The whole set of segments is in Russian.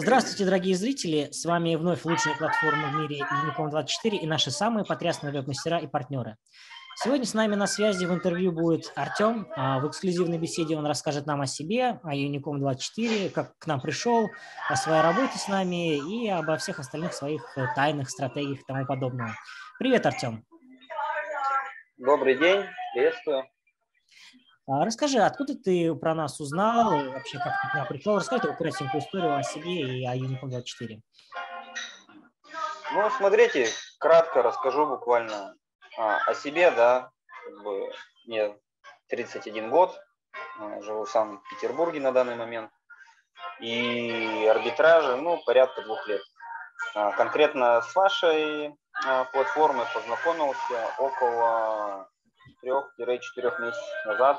Здравствуйте, дорогие зрители! С вами вновь лучшая платформа в мире Unicom24 и наши самые потрясные веб-мастера и партнеры. Сегодня с нами на связи в интервью будет Артем. А, в эксклюзивной беседе он расскажет нам о себе, о Unicom24, как к нам пришел, о своей работе с нами и обо всех остальных своих э, тайных стратегиях и тому подобное. Привет, Артем! Добрый день, приветствую. А, расскажи, откуда ты про нас узнал, вообще как ты к нам пришел? Расскажи такую кратенькую историю о себе и о Unicom 24. Ну, смотрите, кратко расскажу буквально а, о себе, да, мне 31 год, а, живу в Санкт-Петербурге на данный момент, и арбитража, ну, порядка двух лет. А, конкретно с вашей а, платформой познакомился около 3-4 месяцев назад,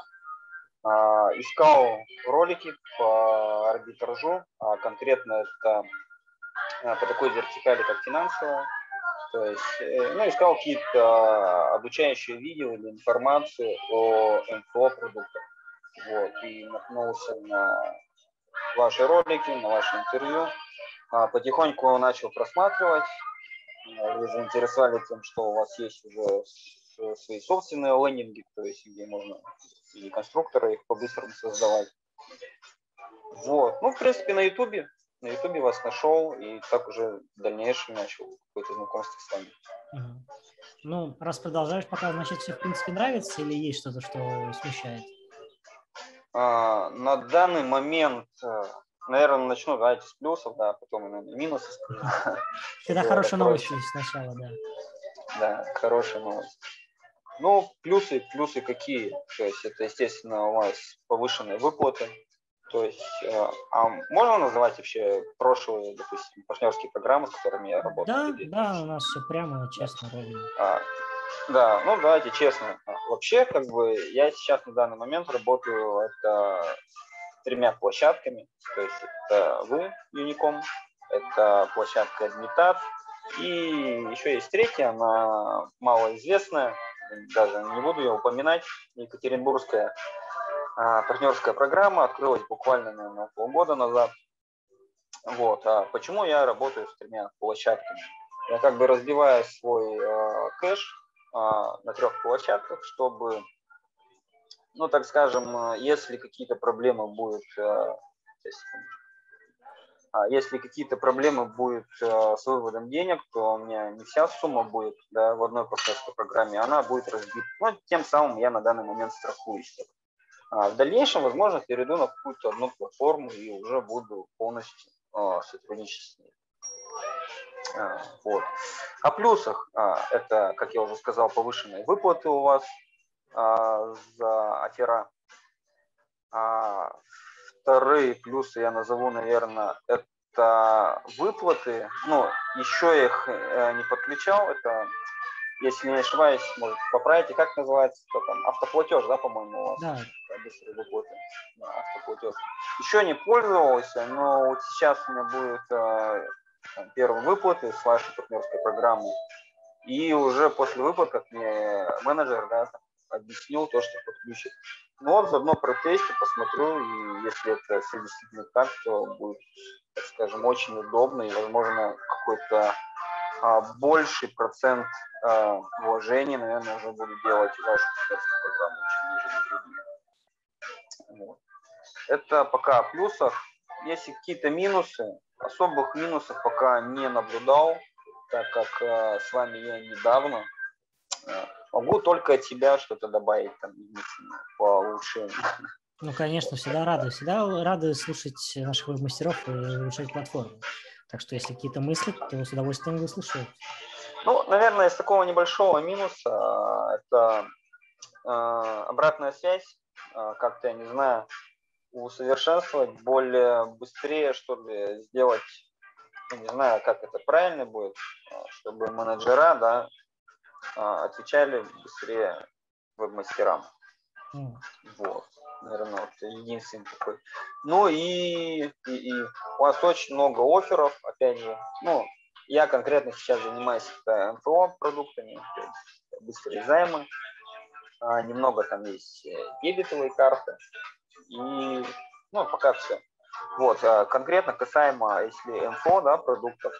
искал ролики по арбитражу, а конкретно это а, по такой вертикали, как финансовая. То есть, э, ну, искал какие-то обучающие видео или информацию о МФО продуктах. Вот, и наткнулся на ваши ролики, на ваше интервью. Потихоньку начал просматривать. Вы заинтересовали тем, что у вас есть уже свои собственные лендинги, то есть где можно и конструкторы их по-быстрому создавать. Вот. Ну, в принципе, на Ютубе. На Ютубе вас нашел, и так уже в дальнейшем начал какое-то знакомство с вами. Угу. Ну, раз продолжаешь пока, значит, все, в принципе, нравится или есть что-то, что смущает? А, на данный момент, э, наверное, начну, давайте, с плюсов, да, потом, наверное, минусы. Всегда хорошая новость сначала, да. Да, хорошая новость. Ну, плюсы, плюсы какие? То есть это, естественно, у вас повышенные выплаты. То есть, э, а можно называть вообще прошлые, допустим, партнерские программы, с которыми я работал? Да, да, у нас все прямо, честно, ровно. А, да, ну давайте честно. Вообще, как бы, я сейчас на данный момент работаю это с тремя площадками. То есть это вы, Unicom, это площадка Admitat, и еще есть третья, она малоизвестная, даже не буду ее упоминать, Екатеринбургская а, партнерская программа открылась буквально, наверное, полгода назад. Вот. А почему я работаю с тремя площадками? Я как бы разбиваю свой э, кэш э, на трех площадках, чтобы, ну, так скажем, если какие-то проблемы будут, э, а если какие-то проблемы будут э, с выводом денег, то у меня не вся сумма будет да, в одной партнерской программе, она будет разбита. Ну, тем самым я на данный момент страхуюсь. А в дальнейшем, возможно, перейду на какую-то одну платформу и уже буду полностью э, сотрудничать с ней. А, вот. О плюсах, а, это, как я уже сказал, повышенные выплаты у вас а, за афера. А, Вторые плюсы я назову, наверное, это выплаты. Ну, еще их э, не подключал. Это, если не ошибаюсь, может, поправите, как называется, что там, автоплатеж, да, по-моему, у вас? Да. Быстрые выплаты. Да, автоплатеж. Еще не пользовался, но вот сейчас у меня будет э, там, первые выплаты с вашей партнерской программы. И уже после выплат, как мне менеджер да, объяснил то, что подключит ну вот заодно протесте посмотрю, и если это все действительно так, то будет, так скажем, очень удобно и, возможно, какой-то а, больший процент а, вложений, наверное, уже буду делать в вашу программу, чем нежели Вот. Это пока о плюсах. Если какие-то минусы, особых минусов пока не наблюдал, так как а, с вами я недавно. А, Могу только от себя что-то добавить там по улучшению. Ну, конечно, всегда рады. Всегда рады слушать наших мастеров и улучшать платформу. Так что, если какие-то мысли, то с удовольствием выслушаю. Ну, наверное, из такого небольшого минуса а, это э, обратная связь. Э, как-то, я не знаю, усовершенствовать, более быстрее, что ли, сделать, я не знаю, как это правильно будет, чтобы менеджера, да, а, отвечали быстрее веб-мастерам. Mm. Вот. Наверное, вот единственный такой. Ну и, и, и у вас очень много офферов, опять же. Ну, я конкретно сейчас занимаюсь МФО продуктами, быстрые займы. А, немного там есть э, дебетовые карты. И, ну, пока все. Вот, э, конкретно касаемо, если МФО, да, продуктов,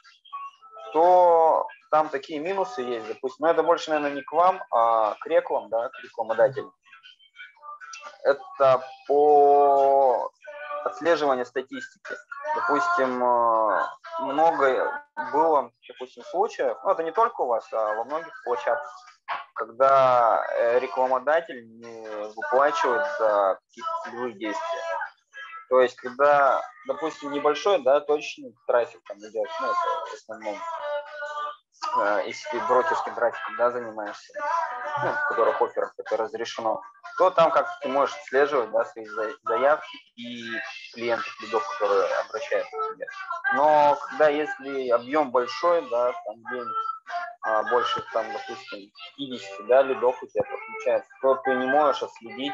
то там такие минусы есть, допустим, но это больше, наверное, не к вам, а к реклам, да, к рекламодателям. Это по отслеживанию статистики. Допустим, э, много было, допустим, случаев, ну, это не только у вас, а во многих площадках, когда э, рекламодатель не выплачивает за какие-то действия. То есть, когда, допустим, небольшой, да, точный трафик там идет, ну, это в основном, э, если ты брокерским трафиком, да, занимаешься, ну, в которых офферах это разрешено, то там как ты можешь отслеживать, да, свои заявки и клиентов, лидов, которые обращаются к тебе. Но когда если объем большой, да, там где а, больше, там, допустим, 50 да, лидов у тебя подключается, то ты не можешь отследить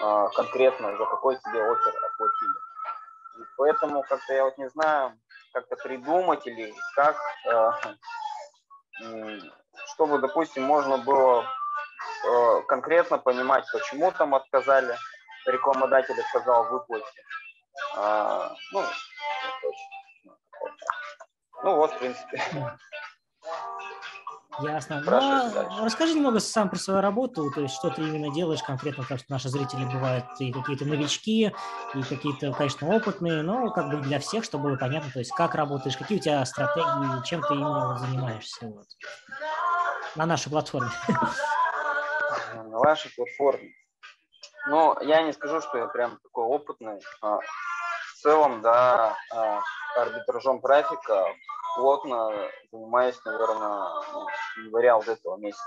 а, конкретно, за какой тебе офер оплатили. И поэтому как-то я вот не знаю, как-то придумать или как, э, чтобы, допустим, можно было э, конкретно понимать, почему там отказали, рекламодатель отказал в выплате. А, ну, ну вот, в принципе. Ясно. Ну, расскажи немного сам про свою работу, то есть что ты именно делаешь конкретно, потому что наши зрители бывают и какие-то новички, и какие-то, конечно, опытные, но как бы для всех, чтобы было понятно, то есть как работаешь, какие у тебя стратегии, чем ты именно занимаешься вот, на нашей платформе. На вашей платформе. Ну, я не скажу, что я прям такой опытный. А, в целом, да, а, арбитражом трафика плотно занимаюсь, наверное, ну, с января вот этого месяца.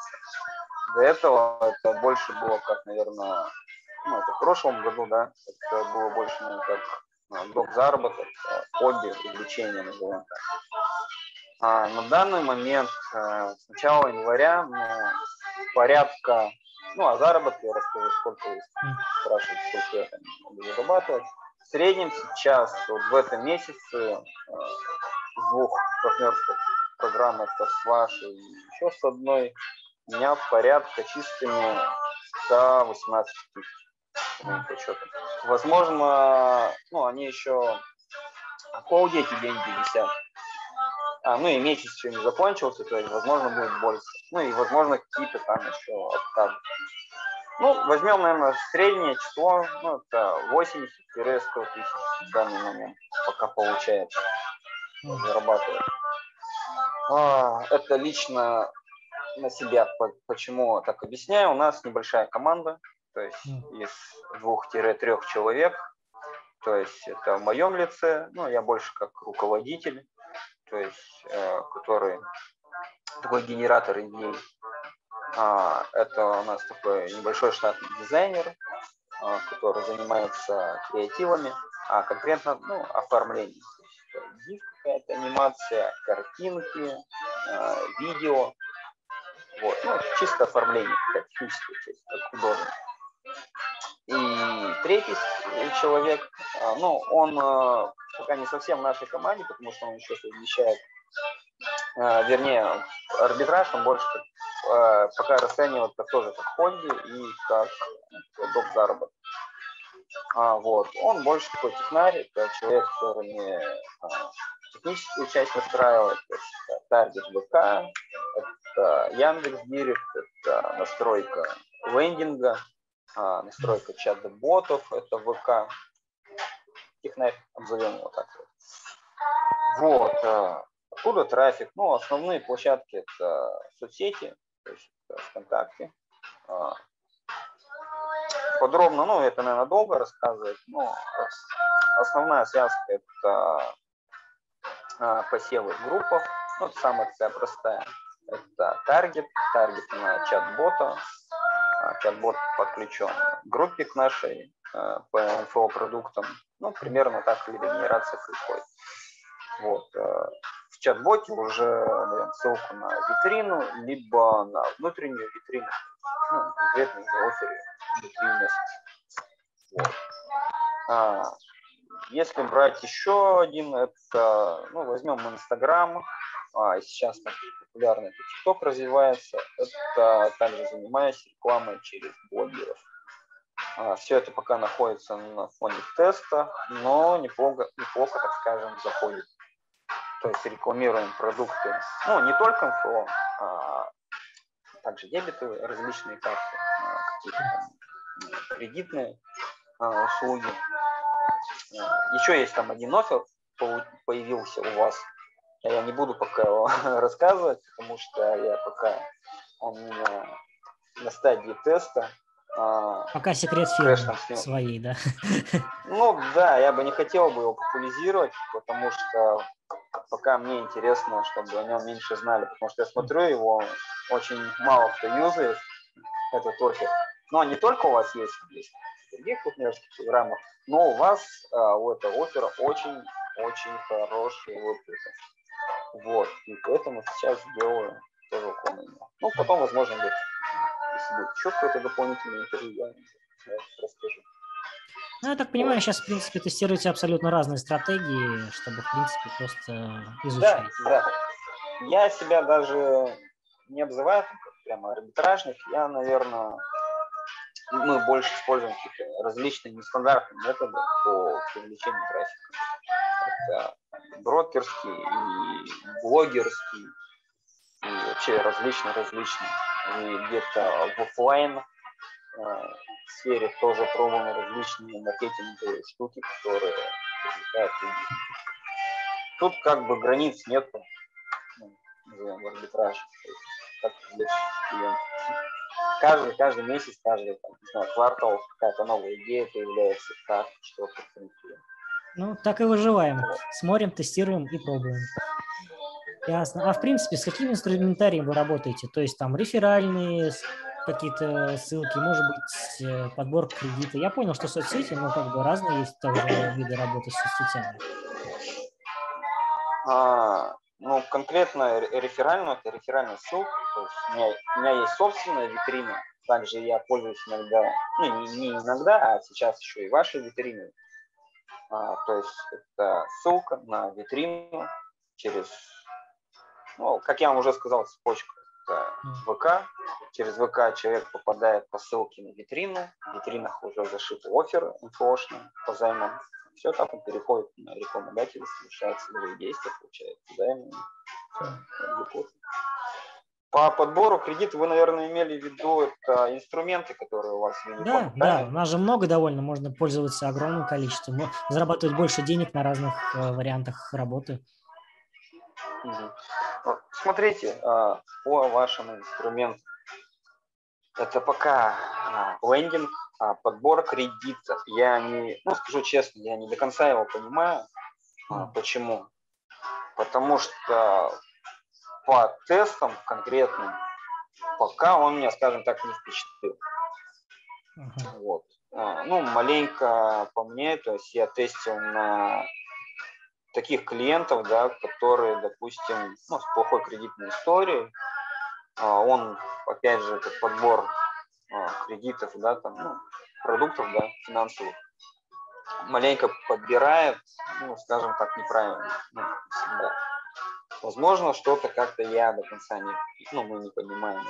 До этого это больше было как, наверное, ну, это в прошлом году, да, это было больше, наверное, как ну, доп. заработок, э, хобби, увлечение, назовем так. А на данный момент, э, с начала января, ну, порядка, ну, о заработке я расскажу, сколько вы спрашиваете, сколько я там могу зарабатывать. В среднем сейчас, вот в этом месяце, э, двух партнерских программ, это с вашей еще с одной, у меня порядка чистыми 118 тысяч. Возможно, ну, они еще в холде эти деньги висят. А, ну и месяц еще не закончился, то есть, возможно, будет больше. Ну и, возможно, какие-то там еще отказы. Ну, возьмем, наверное, среднее число, ну, это 80-100 тысяч в данный момент, пока получается зарабатывать. А, это лично на себя, почему так объясняю. У нас небольшая команда, то есть из двух-трех человек. То есть это в моем лице, ну, я больше как руководитель, то есть э, который такой генератор идей. А, это у нас такой небольшой штатный дизайнер, а, который занимается креативами, а конкретно ну, оформлением гиф какая-то анимация, картинки, э, видео. Вот. Ну, чисто оформление, как часть, как художник. И третий человек, э, ну, он э, пока не совсем в нашей команде, потому что он еще совмещает, э, вернее, арбитраж, он больше пока расценивает как тоже как хобби и как доп. заработок. А, вот. Он больше такой технарь, это человек, который не а, техническую часть настраивает, то есть таргет ВК, это Яндекс Директ, это настройка лендинга, а, настройка чат-ботов, это ВК. Технарь, обзовем его так. Вот. А, откуда трафик? Ну, основные площадки это соцсети, то есть это ВКонтакте, а, подробно, ну, это, наверное, долго рассказывать, но основная связка – это а, посевы в группах, ну, это самая такая простая. Это таргет, таргет на чат-бота, а, чат-бот подключен к группе к нашей а, по инфопродуктам, ну, примерно так либо генерация происходит. Вот. В чат-боте уже даем ссылку на витрину, либо на внутреннюю витрину, ну, конкретно в офере вот. А, если брать еще один, это, ну, возьмем Инстаграм, а, сейчас популярно это ТикТок развивается, это также занимаюсь рекламой через блогеров. А, все это пока находится на фоне теста, но неплохо, неплохо, так скажем, заходит. То есть рекламируем продукты, ну, не только МФО, а также дебеты, различные карты, какие-то кредитные а, услуги. Еще есть там один офер, появился у вас. Я не буду пока его рассказывать, потому что я пока он у меня на стадии теста. А, Пока секрет фирмы своей, да? Ну да, я бы не хотел бы его популяризировать, потому что пока мне интересно, чтобы о нем меньше знали, потому что я смотрю его, очень мало кто юзает, этот офер. Но не только у вас есть, есть других партнерских программах, но у вас а, у этого оффера очень-очень хорошие выплаты. Вот, и поэтому сейчас делаю тоже выполнение. Ну, потом, возможно, будет если будет еще какое-то дополнительное интервью, я расскажу. Ну, я так понимаю, сейчас, в принципе, тестируете абсолютно разные стратегии, чтобы, в принципе, просто изучать. Да, да. Я себя даже не обзываю прямо арбитражник. Я, наверное, мы больше используем какие-то различные нестандартные методы по привлечению трафика. Это брокерский и блогерский, и вообще различные-различные и где-то в офлайн э, сфере тоже пробуем различные маркетинговые штуки, которые привлекают людей. Тут как бы границ нет, ну, в арбитраже. Как Каждый, каждый месяц, каждый там, не знаю, квартал какая-то новая идея появляется, как что-то Ну, так и выживаем. Смотрим, тестируем и пробуем. Ясно. А в принципе, с каким инструментарием вы работаете? То есть там реферальные какие-то ссылки, может быть, э, подбор кредита. Я понял, что соцсети, но как бы разные есть тоже виды работы с соцсетями. А, ну, конкретно реферальную, это реферальная ссылка. То есть у, меня, у меня есть собственная витрина. Также я пользуюсь иногда, ну, не, не иногда, а сейчас еще и вашей витриной. А, то есть это ссылка на витрину через ну, как я вам уже сказал, цепочка это ВК. Через ВК человек попадает по ссылке на витрину. В витринах уже зашиты оферы инфошные по займам. Все так он переходит на рекламодателя, совершает целевые действия, получает займы. По подбору кредита вы, наверное, имели в виду это инструменты, которые у вас в Да, да, у нас же много довольно, можно пользоваться огромным количеством, зарабатывать больше денег на разных э, вариантах работы. Смотрите, а, по вашему инструменту. Это пока а, лендинг, а, подбор кредитов. Я не, ну скажу честно, я не до конца его понимаю. Почему? Потому что по тестам конкретным пока он меня, скажем так, не впечатлил. Uh-huh. Вот. Ну, маленько по мне, то есть я тестил на таких клиентов, да, которые, допустим, ну, с плохой кредитной историей, а, он, опять же, этот подбор а, кредитов, да, там, ну, продуктов, да, финансовых, маленько подбирает, ну, скажем так, неправильно, ну, всегда. Возможно, что-то как-то я до конца не, ну, мы не понимаем.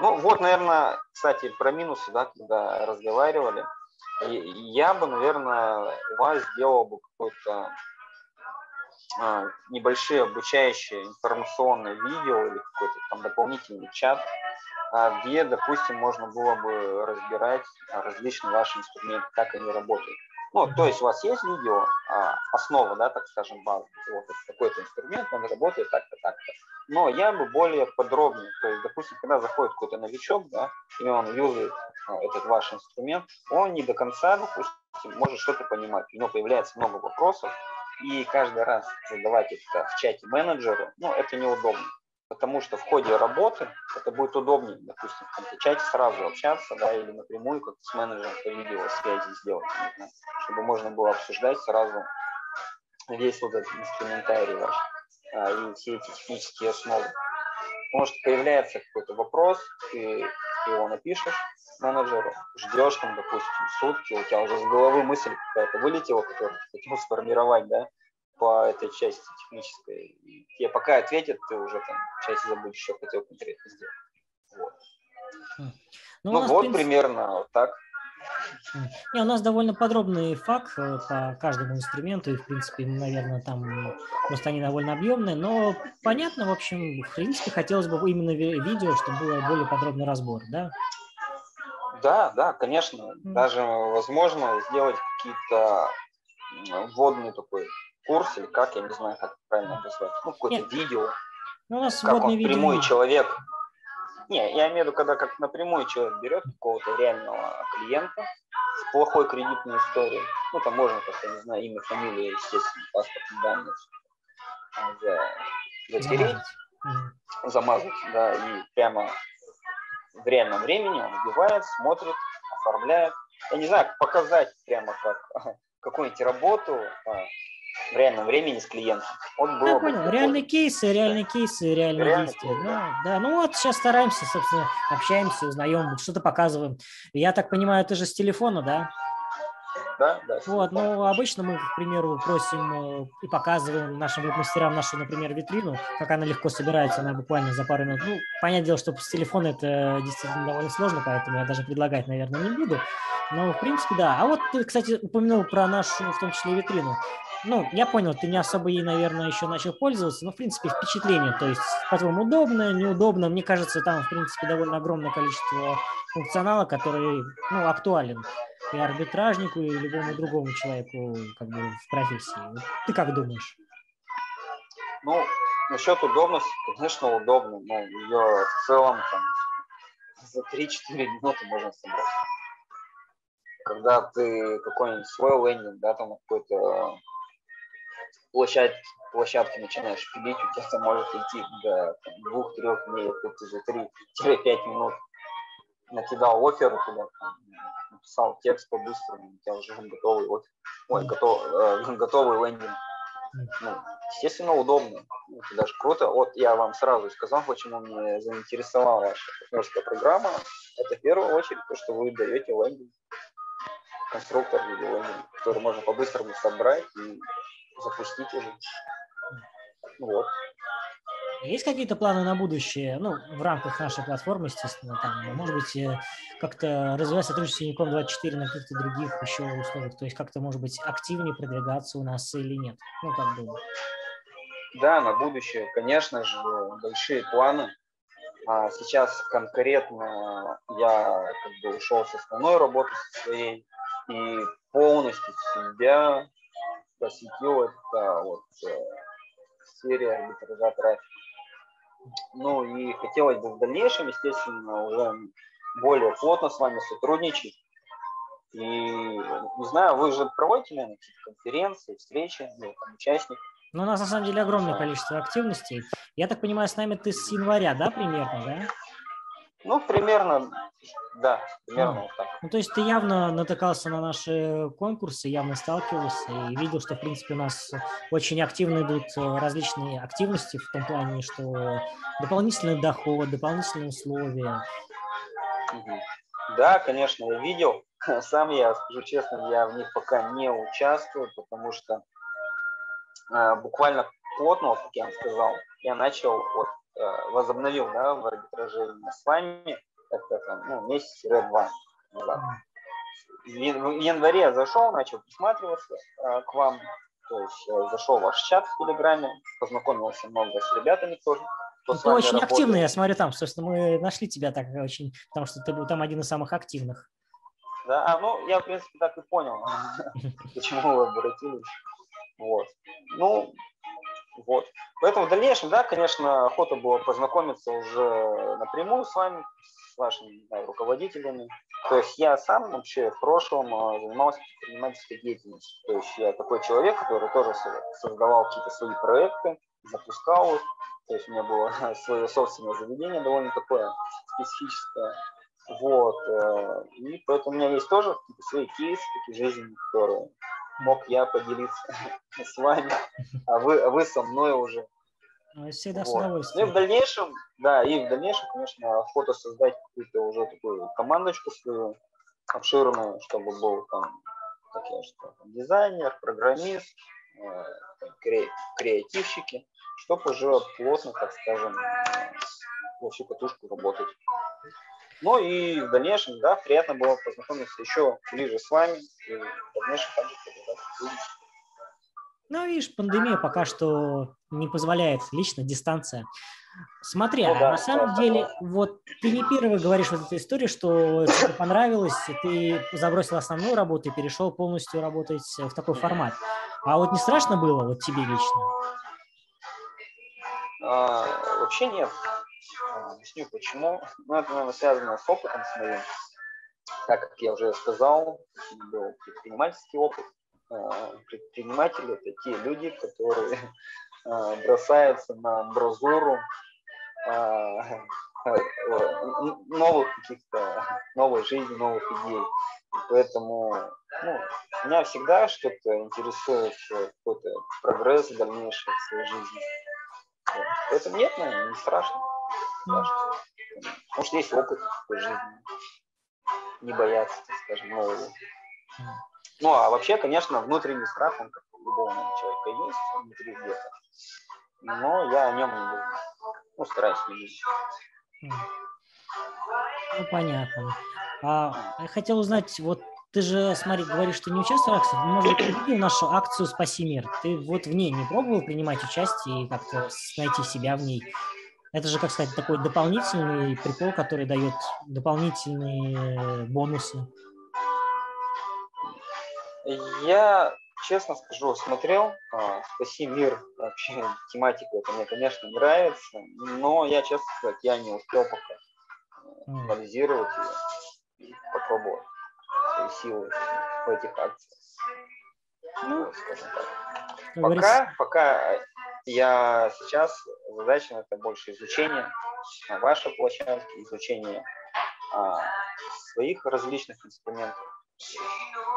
Ну, вот, наверное, кстати, про минусы, да, когда разговаривали – я бы, наверное, у вас сделал бы какой-то а, небольшие обучающие информационные видео или какой-то там дополнительный чат, а, где, допустим, можно было бы разбирать различные ваши инструменты, как они работают. Ну, то есть у вас есть видео, а, основа, да, так скажем, база, вот какой-то инструмент, он работает так-то, так-то. Но я бы более подробно, то есть, допустим, когда заходит какой-то новичок, да, и он юзает а, этот ваш инструмент, он не до конца, допустим, может что-то понимать. У него появляется много вопросов, и каждый раз задавать это в чате менеджеру, ну, это неудобно потому что в ходе работы это будет удобнее, допустим, в каком-то сразу общаться, да, или напрямую как с менеджером по видеосвязи сделать, чтобы можно было обсуждать сразу весь вот этот инструментарий ваш а, и все эти технические основы. Потому что появляется какой-то вопрос, ты его напишешь менеджеру, ждешь там, допустим, сутки, у тебя уже с головы мысль какая-то вылетела, которую ты хотел сформировать, да, по этой части технической. Тебе пока ответят, ты уже там часть забудешь, что хотел конкретно сделать. Вот. Хм. Ну, ну вот принципе... примерно вот так. Не, у нас довольно подробный факт э, по каждому инструменту, и, в принципе, наверное, там просто они довольно объемные, но понятно, в общем, в принципе, хотелось бы именно видео, чтобы было более подробный разбор, да? Да, да, конечно. Даже возможно сделать какие-то вводный такой курс, или как, я не знаю, как правильно назвать, ну, какое-то видео. Ну, у нас как он видео... прямой человек. Не, я имею в виду, когда как напрямую человек берет какого-то реального клиента с плохой кредитной историей, ну, там можно как-то, не знаю, имя, фамилия, естественно, паспортные данные за, затереть, замазать. замазать, да, и прямо в реальном времени он вбивает, смотрит, оформляет. Я не знаю, показать прямо как какую-нибудь работу а, в реальном времени с клиентом. Вот было Я понял. Реальные кейсы, реальные кейсы, реальные Реальный действия. Кейс, да. да, ну вот сейчас стараемся, собственно, общаемся, узнаем, что-то показываем. Я так понимаю, это же с телефона, да? Да, да. Вот, ну, обычно мы, к примеру, просим э, и показываем нашим веб-мастерам нашу, например, витрину, как она легко собирается, она буквально за пару минут. Ну, понятное дело, что с телефона это действительно довольно сложно, поэтому я даже предлагать, наверное, не буду. Но, в принципе, да. А вот ты, кстати, упомянул про нашу, в том числе, витрину. Ну, я понял, ты не особо ей, наверное, еще начал пользоваться, но, в принципе, впечатление, то есть, по-твоему, удобно, неудобно. Мне кажется, там, в принципе, довольно огромное количество функционала, который, ну, актуален и арбитражнику, и любому другому человеку, как бы, в профессии. Ты как думаешь? Ну, насчет удобности, конечно, удобно, но ее в целом там за 3-4 минуты можно собрать когда ты какой-нибудь свой лендинг, да, там какой-то площадь, площадки начинаешь пилить, у тебя это может идти до двух-трех дней, ты за 3-5 минут накидал оферы туда, написал текст по-быстрому, у тебя уже готовый офер, ой, готов, э, готовый лендинг. Ну, естественно, удобно. Ну, это даже круто. Вот я вам сразу сказал, почему мне заинтересовала ваша партнерская программа. Это в первую очередь то, что вы даете лендинг конструктор который можно по-быстрому собрать и запустить уже. Вот. Есть какие-то планы на будущее, ну, в рамках нашей платформы, естественно, там, может быть, э, как-то развивать сотрудничество с Unicom 24 на каких-то других еще условиях, то есть как-то, может быть, активнее продвигаться у нас или нет? Ну, как бы. Да, на будущее, конечно же, большие планы. А сейчас конкретно я как бы ушел с основной работы со своей, и полностью себя посвятил это вот э, серия арбитража трафика. Ну и хотелось бы в дальнейшем, естественно, уже более плотно с вами сотрудничать. И не знаю, вы же проводите, наверное, какие-то конференции, встречи, ну, там, участник. Ну, у нас на самом деле огромное количество активностей. Я так понимаю, с нами ты с января, да, примерно, да? Ну, примерно, да, примерно а, вот так. Ну, то есть ты явно натыкался на наши конкурсы, явно сталкивался и видел, что, в принципе, у нас очень активно идут э, различные активности в том плане, что дополнительный доход, дополнительные условия. Да, конечно, я видел. Сам я, скажу честно, я в них пока не участвую, потому что э, буквально плотно, вот как я вам сказал, я начал вот Э, возобновил да, в арбитраже с вами, это там, ну, месяц-два назад. В январе я зашел, начал присматриваться э, к вам, то есть э, зашел в ваш чат в Телеграме, познакомился много с ребятами тоже. Ты очень работает. активный, я смотрю там, собственно, мы нашли тебя так очень, потому что ты был там один из самых активных. Да, а, ну, я, в принципе, так и понял, почему вы обратились. Вот. Ну, вот. Поэтому в дальнейшем, да, конечно, охота было познакомиться уже напрямую с вами, с вашими знаю, руководителями. То есть я сам вообще в прошлом а, занимался предпринимательской деятельностью. То есть я такой человек, который тоже создавал какие-то свои проекты, запускал их. То есть у меня было свое собственное заведение довольно такое специфическое. Вот. Э, и поэтому у меня есть тоже какие-то свои кейсы, такие жизненные, которые мог я поделиться с вами, а вы, а вы со мной уже. Ну, всегда вот. с удовольствием. Ну и в дальнейшем, да, и в дальнейшем, конечно, охота создать какую-то уже такую командочку свою обширную, чтобы был там, как я что, дизайнер, программист, э, кре- креативщики, чтобы уже плотно, так скажем, во всю катушку работать. Ну и в дальнейшем, да, приятно было познакомиться еще ближе с вами и в дальнейшем также Ну, видишь, пандемия пока что не позволяет лично дистанция. Смотри, ну, да, на самом да, деле, да. вот ты не первый говоришь вот эту историю, что тебе понравилось, ты забросил основную работу и перешел полностью работать в такой формат. А вот не страшно было вот тебе лично? А, вообще нет. Объясню почему. Ну, это, наверное, связано с опытом с моим. Так как я уже сказал, был предпринимательский опыт. А, предприниматели – это те люди, которые а, бросаются на амбразуру а, новых каких-то, новой жизни, новых идей. И поэтому ну, меня всегда что-то интересует, какой-то прогресс дальнейший в своей жизни. Поэтому нет, наверное, не страшно. Потому что есть опыт такой жизни. Не бояться, так скажем, нового. Ну, а вообще, конечно, внутренний страх, он как у любого человека есть внутри где-то. Но я о нем не думаю. Ну, стараюсь не видеть. Ну, понятно. А, я хотел узнать, вот ты же, смотри, говоришь, что не участвовал в акции. Может быть, ты видел нашу акцию «Спаси мир». Ты вот в ней не пробовал принимать участие и как-то найти себя в ней? Это же, как сказать, такой дополнительный прикол, который дает дополнительные бонусы. Я, честно скажу, смотрел а, «Спаси мир». Вообще тематика это мне, конечно, нравится, но я, честно сказать, я не успел пока анализировать ее и попробовать свои силы в этих акциях. Ну, Пока, пока я сейчас задача это больше изучение вашей площадки, изучение а, своих различных инструментов.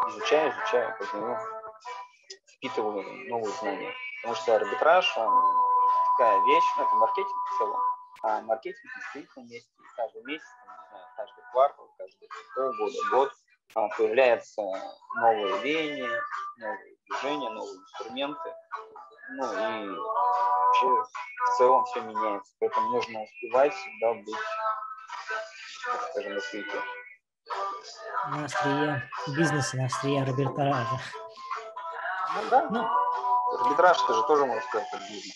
Изучаю, изучаю, познаю, впитываю новые знания. Потому что арбитраж, он такая вещь, ну, это маркетинг в целом. А маркетинг на месте. Каждый месяц, каждый квартал, каждый полгода, год а, появляются новые веяния, новые движения, новые инструменты. Ну и вообще в целом все меняется. Поэтому нужно успевать всегда быть, так скажем, на свете. На острие бизнеса, на острие арбитража. Ну да. Ну, арбитраж это же тоже можно сказать как бизнес.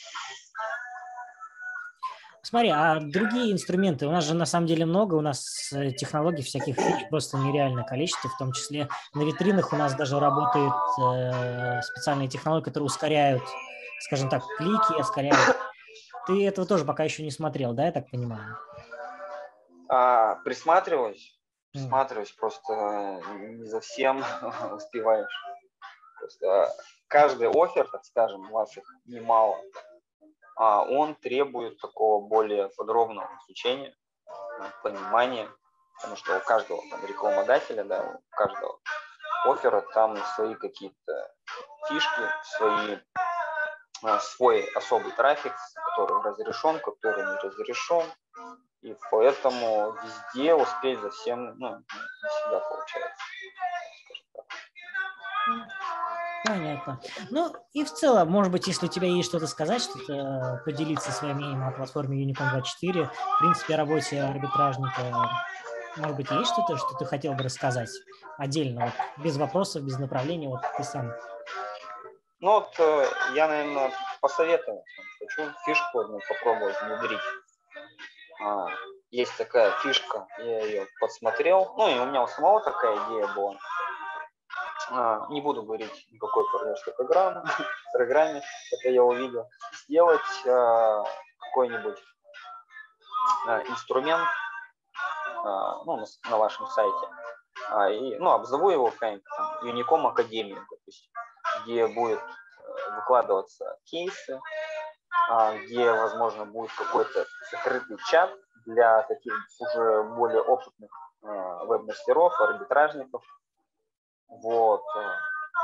Смотри, а другие инструменты, у нас же на самом деле много, у нас э, технологий всяких фич просто нереальное количество, в том числе на витринах у нас даже работают э, специальные технологии, которые ускоряют, скажем так, клики, ускоряют. Ты этого тоже пока еще не смотрел, да, я так понимаю? А, присматриваюсь, присматриваюсь, mm. просто не за всем успеваешь. Просто каждый офер, так скажем, у вас их немало, а он требует такого более подробного изучения, понимания, потому что у каждого там, рекламодателя, да, у каждого оффера там свои какие-то фишки, свои, а, свой особый трафик, который разрешен, который не разрешен, и поэтому везде успеть за всем ну, не всегда получается. Понятно. Ну и в целом, может быть, если у тебя есть что-то сказать, что-то поделиться своим мнением о платформе Unicorn 24, в принципе, о работе арбитражника, может быть, есть что-то, что ты хотел бы рассказать отдельно, вот, без вопросов, без направления, вот ты сам. Ну вот э, я, наверное, посоветую, хочу фишку одну попробовать внедрить. А, есть такая фишка, я ее подсмотрел, ну и у меня у самого такая идея была. А, не буду говорить никакой партнерской программы, программе, это я увидел, сделать а, какой-нибудь инструмент ну, на, на вашем сайте, и, ну, обзову его какая-нибудь там Unicom Академия, допустим, где будет э, выкладываться кейсы, где, возможно, будет какой-то закрытый чат для таких уже более опытных веб-мастеров, арбитражников, вот. Э,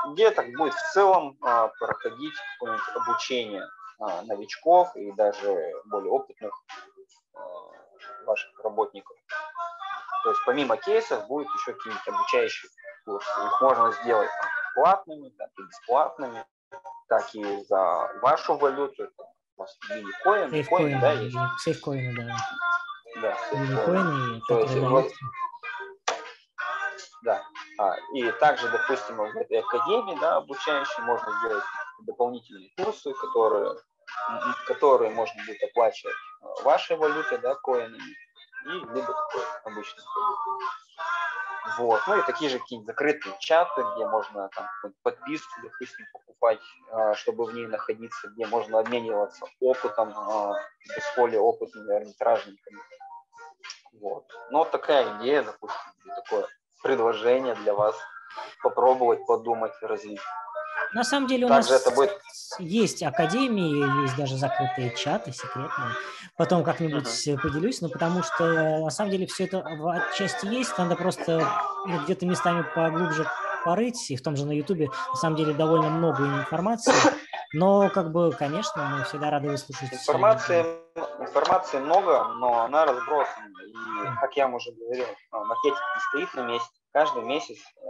где так будет в целом а, проходить какое-нибудь обучение а, новичков и даже более опытных а, ваших работников. То есть помимо кейсов будет еще какие-нибудь обучающие курсы. Их можно сделать платными, так и бесплатными, так и за вашу валюту. Это у вас мини-коин, коин, да, есть? Сейфкоины, да. Да, мини-коины, вот, даются. да. А, и также, допустим, в этой академии, да, обучающей, можно сделать дополнительные курсы, которые, которые можно будет оплачивать э, вашей валютой, да, коинами, и либо такой обычной валютой. Вот. Ну и такие же какие-нибудь закрытые чаты, где можно там подписку, допустим, покупать, а, чтобы в ней находиться, где можно обмениваться опытом а, с более опытными арбитражниками. Вот. Ну вот такая идея, допустим, такое предложение для вас попробовать, подумать, развить. На самом деле у Также нас это будет есть академии, есть даже закрытые чаты секретные. Потом как-нибудь Мгм. поделюсь, но потому что на самом деле все это в отчасти есть, надо просто ну, где-то местами поглубже порыть, и в том же на Ютубе на самом деле довольно много информации, но как бы, конечно, мы всегда рады выслушать. Информации, информации много, но она разбросана. И, как я уже говорил, а, маркетинг не стоит на месте. Каждый месяц э,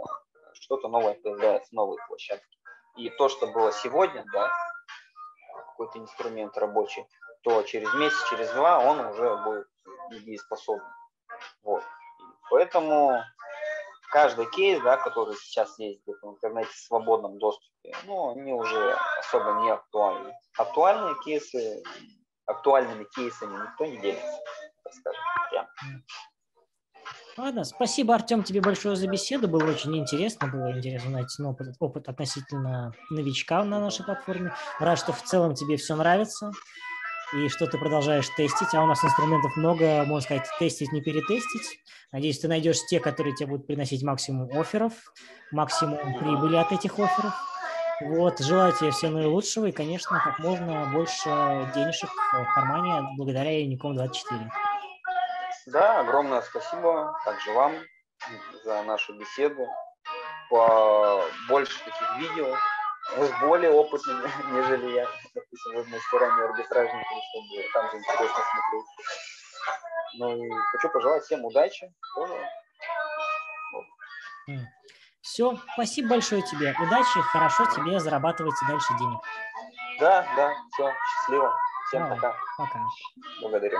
что-то новое появляется, новые площадки. И то, что было сегодня, да, какой-то инструмент рабочий, то через месяц, через два он уже будет недееспособен. Вот. Поэтому каждый кейс, да, который сейчас есть где-то в интернете в свободном доступе, ну, они уже особо не актуальны. Актуальные кейсы, актуальными кейсами никто не делится, так скажем, прям. Ладно, спасибо, Артем, тебе большое за беседу. Было очень интересно. Было интересно узнать опыт, опыт относительно новичка на нашей платформе. Рад, что в целом тебе все нравится и что ты продолжаешь тестить. А у нас инструментов много, можно сказать, тестить, не перетестить. Надеюсь, ты найдешь те, которые тебе будут приносить максимум офферов, максимум прибыли от этих офферов. Вот, желаю тебе всего наилучшего и, конечно, как можно больше денежек в кармане благодаря Unicom 24. Да, огромное спасибо также вам за нашу беседу. По больше таких видео с более опытными, нежели я, допустим, в мастерами арбитражниками, чтобы там же интересно смотреть. Ну и хочу пожелать всем удачи. Все, спасибо большое тебе. Удачи, хорошо тебе зарабатывать и дальше денег. Да, да, все, счастливо. Всем Давай, пока. Пока. Благодарю.